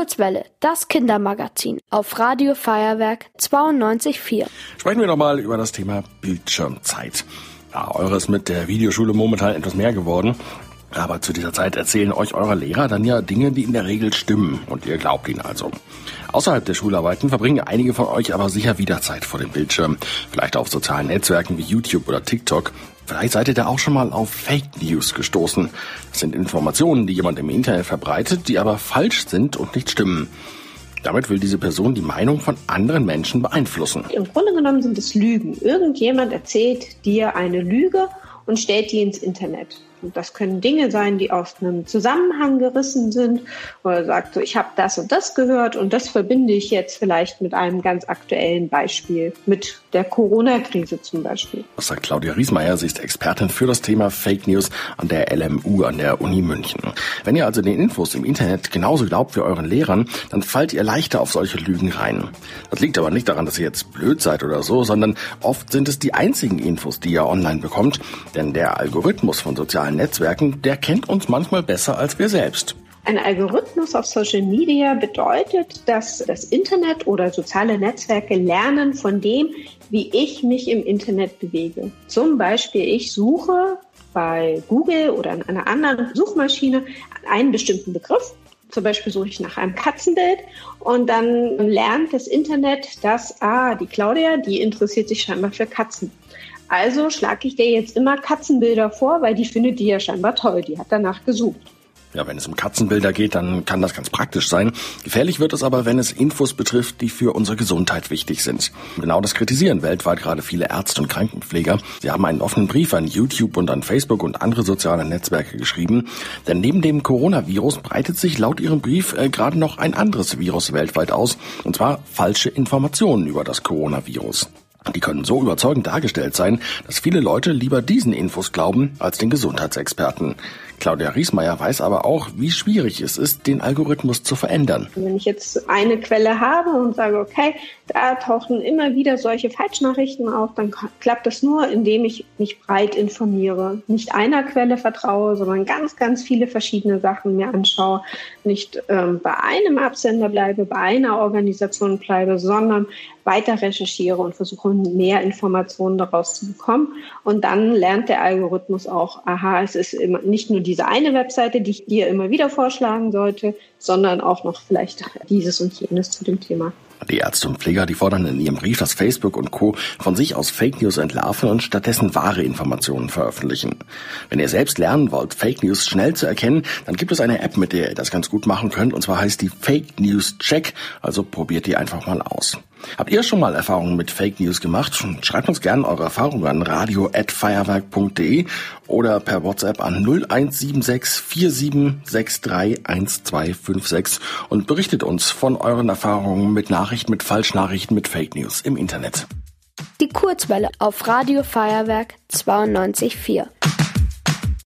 Kurzwelle, das Kindermagazin auf Radio Feuerwerk 92.4. Sprechen wir doch mal über das Thema Bildschirmzeit. Ja, eures mit der Videoschule momentan etwas mehr geworden. Aber zu dieser Zeit erzählen euch eure Lehrer dann ja Dinge, die in der Regel stimmen und ihr glaubt ihnen also. Außerhalb der Schularbeiten verbringen einige von euch aber sicher wieder Zeit vor dem Bildschirm. Vielleicht auf sozialen Netzwerken wie YouTube oder TikTok. Vielleicht seid ihr da auch schon mal auf Fake News gestoßen. Das sind Informationen, die jemand im Internet verbreitet, die aber falsch sind und nicht stimmen. Damit will diese Person die Meinung von anderen Menschen beeinflussen. Im Grunde genommen sind es Lügen. Irgendjemand erzählt dir eine Lüge und stellt die ins Internet. Das können Dinge sein, die aus einem Zusammenhang gerissen sind, oder sagt so, ich habe das und das gehört und das verbinde ich jetzt vielleicht mit einem ganz aktuellen Beispiel, mit der Corona-Krise zum Beispiel. Das sagt Claudia Riesmeier, sie ist Expertin für das Thema Fake News an der LMU an der Uni München. Wenn ihr also den Infos im Internet genauso glaubt wie euren Lehrern, dann fallt ihr leichter auf solche Lügen rein. Das liegt aber nicht daran, dass ihr jetzt blöd seid oder so, sondern oft sind es die einzigen Infos, die ihr online bekommt, denn der Algorithmus von sozialen sozialen Netzwerken, der kennt uns manchmal besser als wir selbst. Ein Algorithmus auf Social Media bedeutet, dass das Internet oder soziale Netzwerke lernen von dem, wie ich mich im Internet bewege. Zum Beispiel, ich suche bei Google oder in einer anderen Suchmaschine einen bestimmten Begriff. Zum Beispiel suche ich nach einem Katzenbild und dann lernt das Internet, dass, ah, die Claudia, die interessiert sich scheinbar für Katzen. Also schlage ich dir jetzt immer Katzenbilder vor, weil die findet die ja scheinbar toll. Die hat danach gesucht. Ja, wenn es um Katzenbilder geht, dann kann das ganz praktisch sein. Gefährlich wird es aber, wenn es Infos betrifft, die für unsere Gesundheit wichtig sind. Genau das kritisieren weltweit gerade viele Ärzte und Krankenpfleger. Sie haben einen offenen Brief an YouTube und an Facebook und andere soziale Netzwerke geschrieben. Denn neben dem Coronavirus breitet sich laut ihrem Brief äh, gerade noch ein anderes Virus weltweit aus. Und zwar falsche Informationen über das Coronavirus. Die können so überzeugend dargestellt sein, dass viele Leute lieber diesen Infos glauben als den Gesundheitsexperten. Claudia Riesmeier weiß aber auch, wie schwierig es ist, den Algorithmus zu verändern. Wenn ich jetzt eine Quelle habe und sage, okay, da tauchen immer wieder solche Falschnachrichten auf, dann klappt das nur, indem ich mich breit informiere. Nicht einer Quelle vertraue, sondern ganz, ganz viele verschiedene Sachen mir anschaue. Nicht ähm, bei einem Absender bleibe, bei einer Organisation bleibe, sondern weiter recherchiere und versuche mehr Informationen daraus zu bekommen. Und dann lernt der Algorithmus auch, aha, es ist immer nicht nur die diese eine Webseite, die ich dir immer wieder vorschlagen sollte, sondern auch noch vielleicht dieses und jenes zu dem Thema. Die Ärzte und Pfleger, die fordern in ihrem Brief, dass Facebook und Co. von sich aus Fake News entlarven und stattdessen wahre Informationen veröffentlichen. Wenn ihr selbst lernen wollt, Fake News schnell zu erkennen, dann gibt es eine App, mit der ihr das ganz gut machen könnt, und zwar heißt die Fake News Check. Also probiert die einfach mal aus. Habt ihr schon mal Erfahrungen mit Fake News gemacht? Schreibt uns gerne eure Erfahrungen an radio.feierwerk.de oder per WhatsApp an 0176 4763 1256 und berichtet uns von euren Erfahrungen mit Nachrichten, mit Falschnachrichten, mit Fake News im Internet. Die Kurzwelle auf Radio Feuerwerk 92.4.